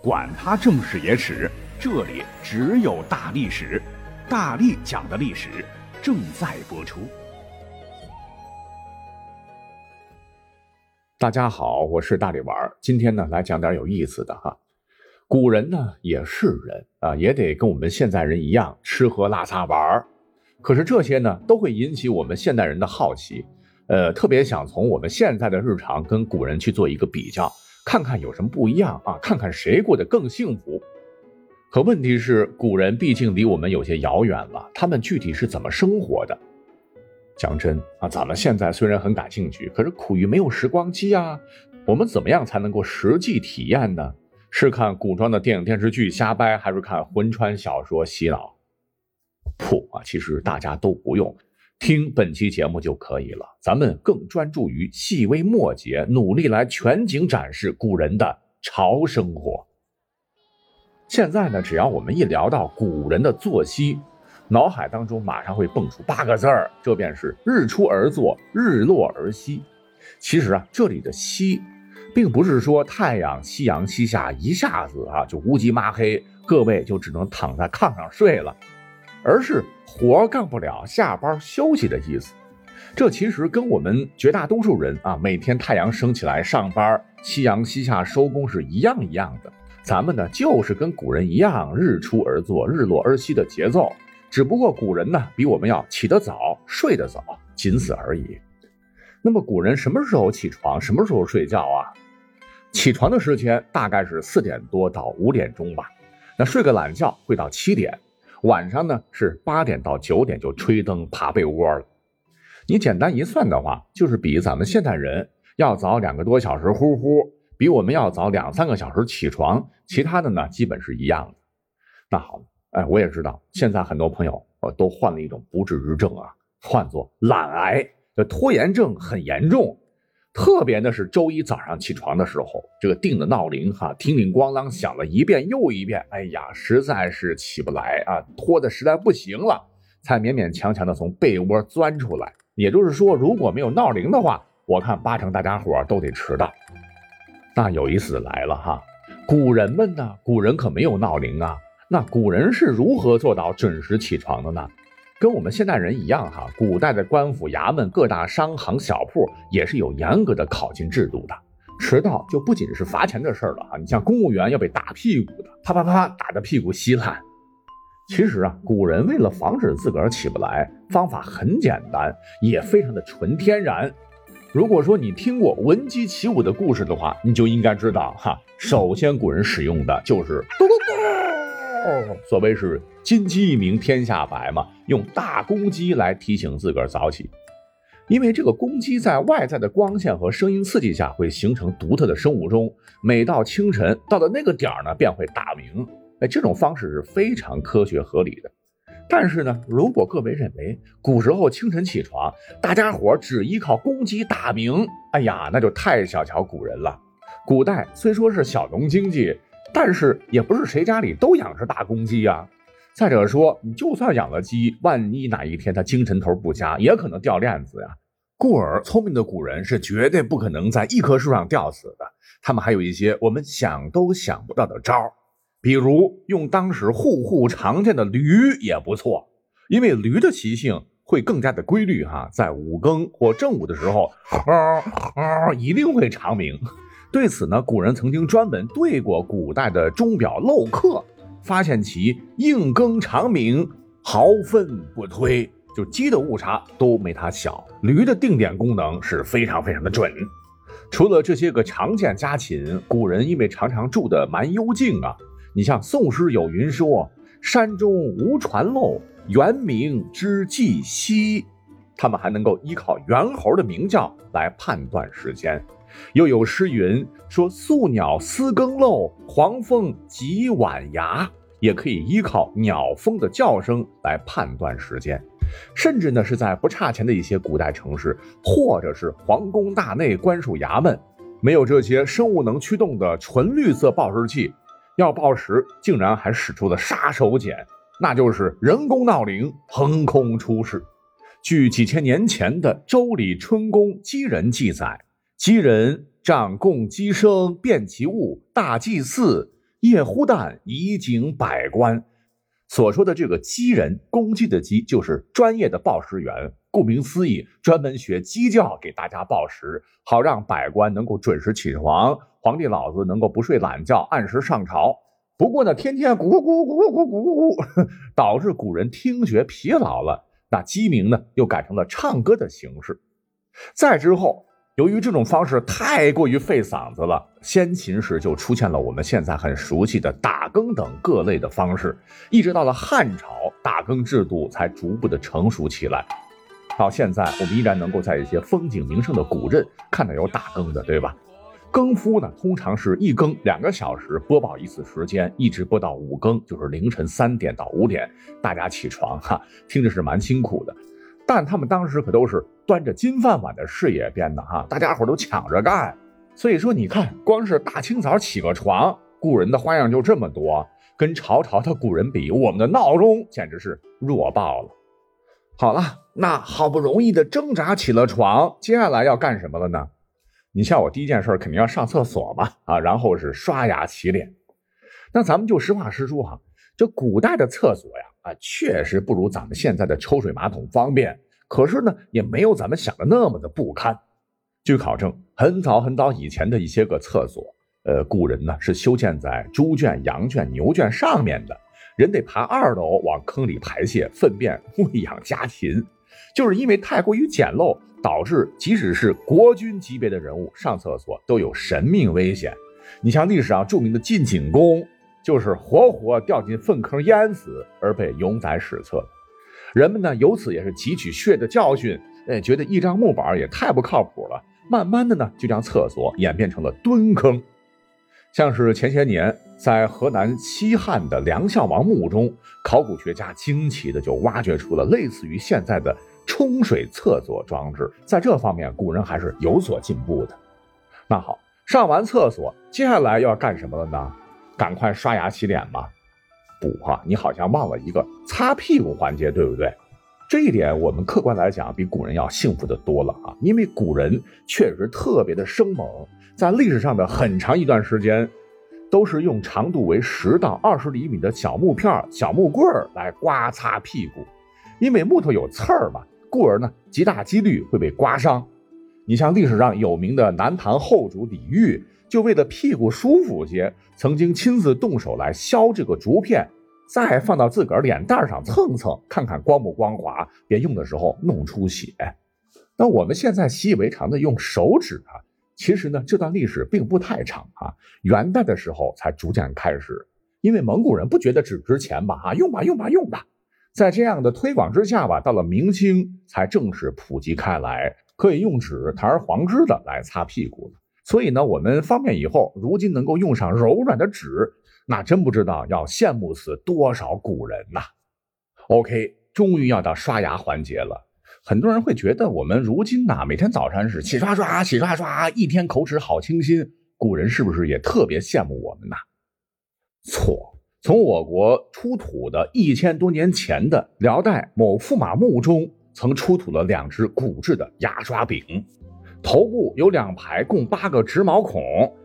管他正史野史，这里只有大历史，大力讲的历史正在播出。大家好，我是大力丸儿，今天呢来讲点有意思的哈。古人呢也是人啊，也得跟我们现在人一样吃喝拉撒玩儿。可是这些呢都会引起我们现代人的好奇，呃，特别想从我们现在的日常跟古人去做一个比较，看看有什么不一样啊，看看谁过得更幸福。可问题是，古人毕竟离我们有些遥远了，他们具体是怎么生活的？讲真啊，咱们现在虽然很感兴趣，可是苦于没有时光机啊。我们怎么样才能够实际体验呢？是看古装的电影电视剧瞎掰，还是看魂穿小说洗脑？不啊，其实大家都不用听本期节目就可以了。咱们更专注于细微末节，努力来全景展示古人的潮生活。现在呢，只要我们一聊到古人的作息，脑海当中马上会蹦出八个字儿，这便是日出而作，日落而息。其实啊，这里的息，并不是说太阳夕阳西下一下子啊就乌漆麻黑，各位就只能躺在炕上睡了。而是活干不了，下班休息的意思。这其实跟我们绝大多数人啊，每天太阳升起来上班，夕阳西下收工是一样一样的。咱们呢，就是跟古人一样，日出而作，日落而息的节奏。只不过古人呢，比我们要起得早，睡得早，仅此而已。那么古人什么时候起床，什么时候睡觉啊？起床的时间大概是四点多到五点钟吧。那睡个懒觉会到七点。晚上呢是八点到九点就吹灯爬被窝了，你简单一算的话，就是比咱们现代人要早两个多小时，呼呼，比我们要早两三个小时起床。其他的呢，基本是一样的。那好，哎，我也知道，现在很多朋友呃都患了一种不治之症啊，唤作懒癌，这拖延症很严重。特别呢是周一早上起床的时候，这个定的闹铃哈，叮铃咣啷响了一遍又一遍，哎呀，实在是起不来啊，拖的实在不行了，才勉勉强强的从被窝钻出来。也就是说，如果没有闹铃的话，我看八成大家伙都得迟到。那有意思来了哈，古人们呢，古人可没有闹铃啊，那古人是如何做到准时起床的呢？跟我们现代人一样哈，古代的官府衙门、各大商行、小铺也是有严格的考勤制度的。迟到就不仅是罚钱的事儿了哈，你像公务员要被打屁股的，啪啪啪打的屁股稀烂。其实啊，古人为了防止自个儿起不来，方法很简单，也非常的纯天然。如果说你听过闻鸡起舞的故事的话，你就应该知道哈，首先古人使用的就是嘟嘟嘟，哦所谓是。金鸡一鸣，天下白嘛，用大公鸡来提醒自个儿早起，因为这个公鸡在外在的光线和声音刺激下会形成独特的生物钟，每到清晨到的那个点儿呢，便会打鸣。哎，这种方式是非常科学合理的。但是呢，如果各位认为古时候清晨起床，大家伙只依靠公鸡打鸣，哎呀，那就太小瞧古人了。古代虽说是小农经济，但是也不是谁家里都养着大公鸡呀。再者说，你就算养了鸡，万一哪一天它精神头不佳，也可能掉链子呀。故而，聪明的古人是绝对不可能在一棵树上吊死的。他们还有一些我们想都想不到的招儿，比如用当时户户常见的驴也不错，因为驴的习性会更加的规律哈，在五更或正午的时候，嗷嗷一定会长鸣。对此呢，古人曾经专门对过古代的钟表漏刻。发现其应更长鸣，毫分不推，就鸡的误差都没它小。驴的定点功能是非常非常的准。除了这些个常见家禽，古人因为常常住的蛮幽静啊，你像宋诗有云说：“山中无传漏，猿鸣之既息。”他们还能够依靠猿猴的鸣叫来判断时间。又有诗云说：“宿鸟思更漏，黄蜂急晚芽。”也可以依靠鸟蜂的叫声来判断时间，甚至呢是在不差钱的一些古代城市，或者是皇宫大内官署衙门，没有这些生物能驱动的纯绿色报时器，要报时竟然还使出了杀手锏，那就是人工闹铃，横空出世。据几千年前的《周礼·春宫·鸡人》记载，鸡人掌共鸡声，辨其物，大祭祀。夜忽旦，以景百官。所说的这个鸡人，公鸡的鸡，就是专业的报时员。顾名思义，专门学鸡叫给大家报时，好让百官能够准时起床，皇帝老子能够不睡懒觉，按时上朝。不过呢，天天咕咕咕咕咕咕咕，导致古人听觉疲劳了。那鸡鸣呢，又改成了唱歌的形式。再之后。由于这种方式太过于费嗓子了，先秦时就出现了我们现在很熟悉的打更等各类的方式，一直到了汉朝，打更制度才逐步的成熟起来。到现在，我们依然能够在一些风景名胜的古镇看到有打更的，对吧？更夫呢，通常是一更两个小时播报一次时间，一直播到五更，就是凌晨三点到五点，大家起床哈，听着是蛮辛苦的。但他们当时可都是端着金饭碗的事业编的哈，大家伙都抢着干。所以说，你看，光是大清早起个床，古人的花样就这么多。跟朝朝的古人比，我们的闹钟简直是弱爆了。好了，那好不容易的挣扎起了床，接下来要干什么了呢？你像我第一件事肯定要上厕所嘛，啊，然后是刷牙洗脸。那咱们就实话实说哈，这古代的厕所呀。啊，确实不如咱们现在的抽水马桶方便，可是呢，也没有咱们想的那么的不堪。据考证，很早很早以前的一些个厕所，呃，古人呢是修建在猪圈、羊圈、牛圈上面的，人得爬二楼往坑里排泄粪便喂养家禽。就是因为太过于简陋，导致即使是国君级别的人物上厕所都有神命危险。你像历史上著名的晋景公。就是活活掉进粪坑淹死而被永载史册的，人们呢由此也是汲取血的教训，哎，觉得一张木板也太不靠谱了，慢慢的呢就将厕所演变成了蹲坑。像是前些年在河南西汉的梁孝王墓中，考古学家惊奇的就挖掘出了类似于现在的冲水厕所装置，在这方面古人还是有所进步的。那好，上完厕所，接下来要干什么了呢？赶快刷牙洗脸吧。补哈，你好像忘了一个擦屁股环节，对不对？这一点我们客观来讲比古人要幸福的多了啊，因为古人确实特别的生猛，在历史上的很长一段时间，都是用长度为十到二十厘米的小木片、小木棍儿来刮擦屁股，因为木头有刺儿嘛，故而呢极大几率会被刮伤。你像历史上有名的南唐后主李煜。就为了屁股舒服些，曾经亲自动手来削这个竹片，再放到自个儿脸蛋上蹭蹭，看看光不光滑，别用的时候弄出血。那我们现在习以为常的用手指啊，其实呢这段历史并不太长啊，元代的时候才逐渐开始，因为蒙古人不觉得纸值钱吧，啊用吧用吧用吧，在这样的推广之下吧，到了明清才正式普及开来，可以用纸堂而皇之的来擦屁股了。所以呢，我们方便以后，如今能够用上柔软的纸，那真不知道要羡慕死多少古人呐。OK，终于要到刷牙环节了。很多人会觉得我们如今呐，每天早晨是洗刷刷、洗刷刷，一天口齿好清新。古人是不是也特别羡慕我们呐？错，从我国出土的一千多年前的辽代某驸马墓中，曾出土了两只骨制的牙刷柄。头部有两排共八个直毛孔，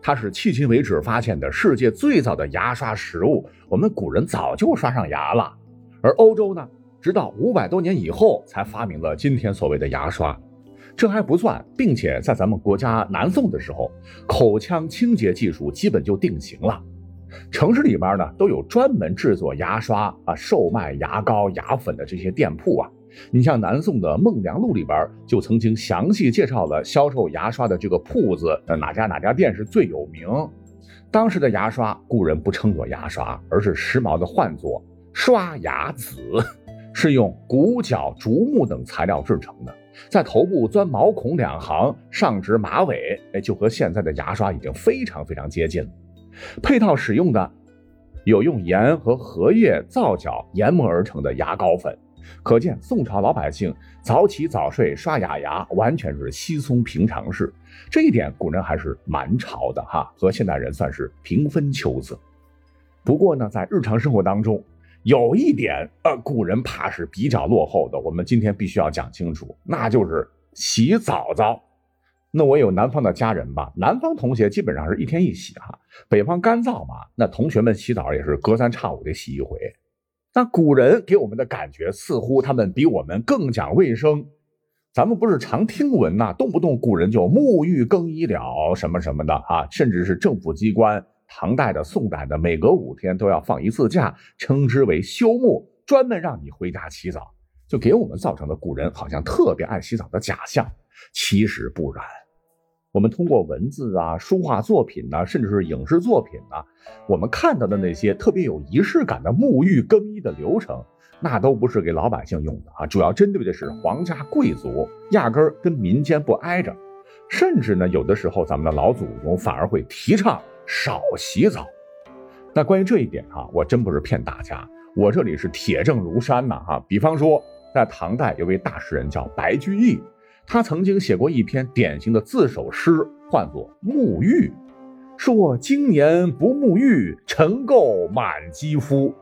它是迄今为止发现的世界最早的牙刷实物。我们古人早就刷上牙了，而欧洲呢，直到五百多年以后才发明了今天所谓的牙刷。这还不算，并且在咱们国家南宋的时候，口腔清洁技术基本就定型了。城市里边呢，都有专门制作牙刷啊、售卖牙膏、牙粉的这些店铺啊。你像南宋的《孟良录》里边就曾经详细介绍了销售牙刷的这个铺子，呃，哪家哪家店是最有名。当时的牙刷，古人不称作牙刷，而是时髦的唤作刷牙子，是用骨角、竹木等材料制成的，在头部钻毛孔两行，上直马尾，哎，就和现在的牙刷已经非常非常接近了。配套使用的有用盐和荷叶皂角研磨而成的牙膏粉。可见宋朝老百姓早起早睡刷牙牙，完全是稀松平常事。这一点古人还是蛮潮的哈，和现代人算是平分秋色。不过呢，在日常生活当中，有一点呃，古人怕是比较落后的，我们今天必须要讲清楚，那就是洗澡澡。那我有南方的家人吧，南方同学基本上是一天一洗哈，北方干燥嘛，那同学们洗澡也是隔三差五得洗一回。那古人给我们的感觉似乎他们比我们更讲卫生。咱们不是常听闻呐，动不动古人就沐浴更衣了什么什么的啊，甚至是政府机关，唐代的、宋代的，每隔五天都要放一次假，称之为休沐，专门让你回家洗澡，就给我们造成了古人好像特别爱洗澡的假象。其实不然。我们通过文字啊、书画作品呐，甚至是影视作品呐，我们看到的那些特别有仪式感的沐浴更衣的流程，那都不是给老百姓用的啊，主要针对的是皇家贵族，压根儿跟民间不挨着。甚至呢，有的时候咱们的老祖宗反而会提倡少洗澡。那关于这一点哈，我真不是骗大家，我这里是铁证如山呐哈。比方说，在唐代有位大诗人叫白居易。他曾经写过一篇典型的自首诗，唤作《沐浴》，说：“今年不沐浴，尘垢满肌肤。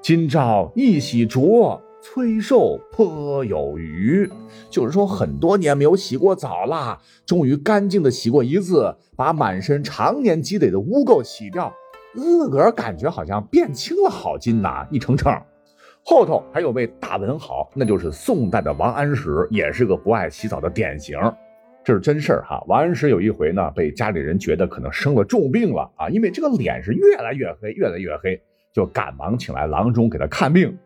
今朝一洗濯，催瘦颇有余。”就是说，很多年没有洗过澡啦，终于干净的洗过一次，把满身常年积累的污垢洗掉，自个儿感觉好像变轻了好斤呐，一称称。后头还有位大文豪，那就是宋代的王安石，也是个不爱洗澡的典型。这是真事儿哈。王安石有一回呢，被家里人觉得可能生了重病了啊，因为这个脸是越来越黑，越来越黑，就赶忙请来郎中给他看病。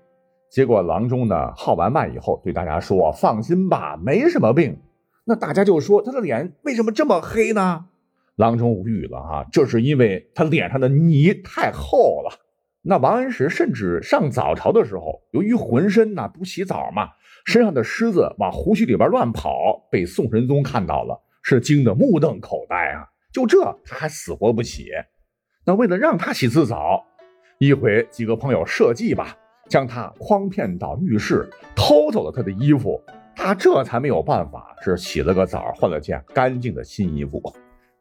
结果郎中呢，号完脉以后，对大家说：“放心吧，没什么病。”那大家就说他的脸为什么这么黑呢？郎中无语了哈，这是因为他脸上的泥太厚了。那王安石甚至上早朝的时候，由于浑身呢不洗澡嘛，身上的虱子往胡须里边乱跑，被宋神宗看到了，是惊得目瞪口呆啊！就这他还死活不洗。那为了让他洗次澡，一回几个朋友设计吧，将他诓骗到浴室，偷走了他的衣服，他这才没有办法，是洗了个澡，换了件干净的新衣服。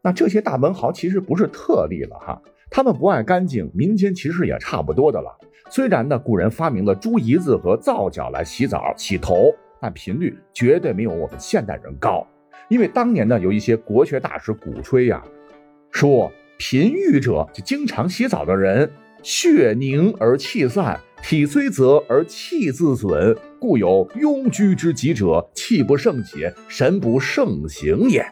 那这些大文豪其实不是特例了哈。他们不爱干净，民间其实也差不多的了。虽然呢，古人发明了猪胰子和皂角来洗澡洗头，但频率绝对没有我们现代人高。因为当年呢，有一些国学大师鼓吹呀，说贫欲者就经常洗澡的人，血凝而气散，体虽泽而气自损，故有庸居之疾者，气不盛且，神不盛行也。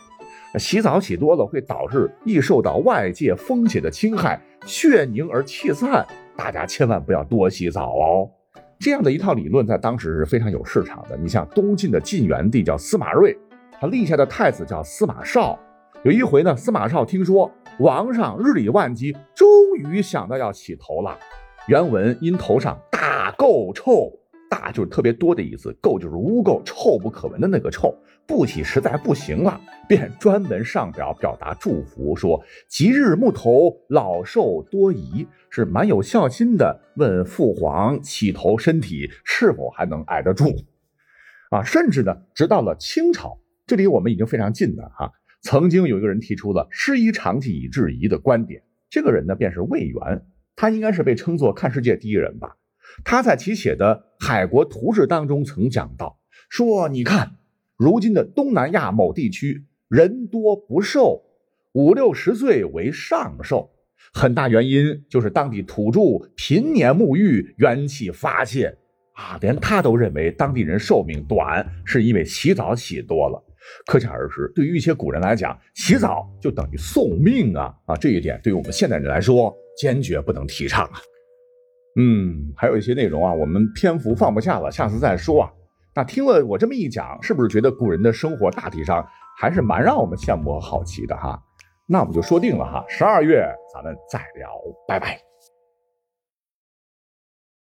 洗澡洗多了会导致易受到外界风邪的侵害，血凝而气散，大家千万不要多洗澡哦。这样的一套理论在当时是非常有市场的。你像东晋的晋元帝叫司马睿，他立下的太子叫司马绍。有一回呢，司马绍听说王上日理万机，终于想到要洗头了。原文因头上大垢臭。大就是特别多的意思，垢就是污垢、臭不可闻的那个臭，不洗实在不行了，便专门上表表达祝福，说吉日木头，老寿多疑，是蛮有孝心的。问父皇洗头身体是否还能挨得住？啊，甚至呢，直到了清朝，这里我们已经非常近了哈。曾经有一个人提出了“师夷长技以制夷”的观点，这个人呢便是魏源，他应该是被称作看世界第一人吧。他在其写的《海国图志》当中曾讲到，说你看，如今的东南亚某地区人多不寿，五六十岁为上寿，很大原因就是当地土著频年沐浴，元气发泄啊，连他都认为当地人寿命短是因为洗澡洗多了。可想而知，对于一些古人来讲，洗澡就等于送命啊啊！这一点对于我们现代人来说，坚决不能提倡啊。嗯，还有一些内容啊，我们篇幅放不下了，下次再说啊。那听了我这么一讲，是不是觉得古人的生活大体上还是蛮让我们羡慕和好奇的哈？那我们就说定了哈，十二月咱们再聊，拜拜。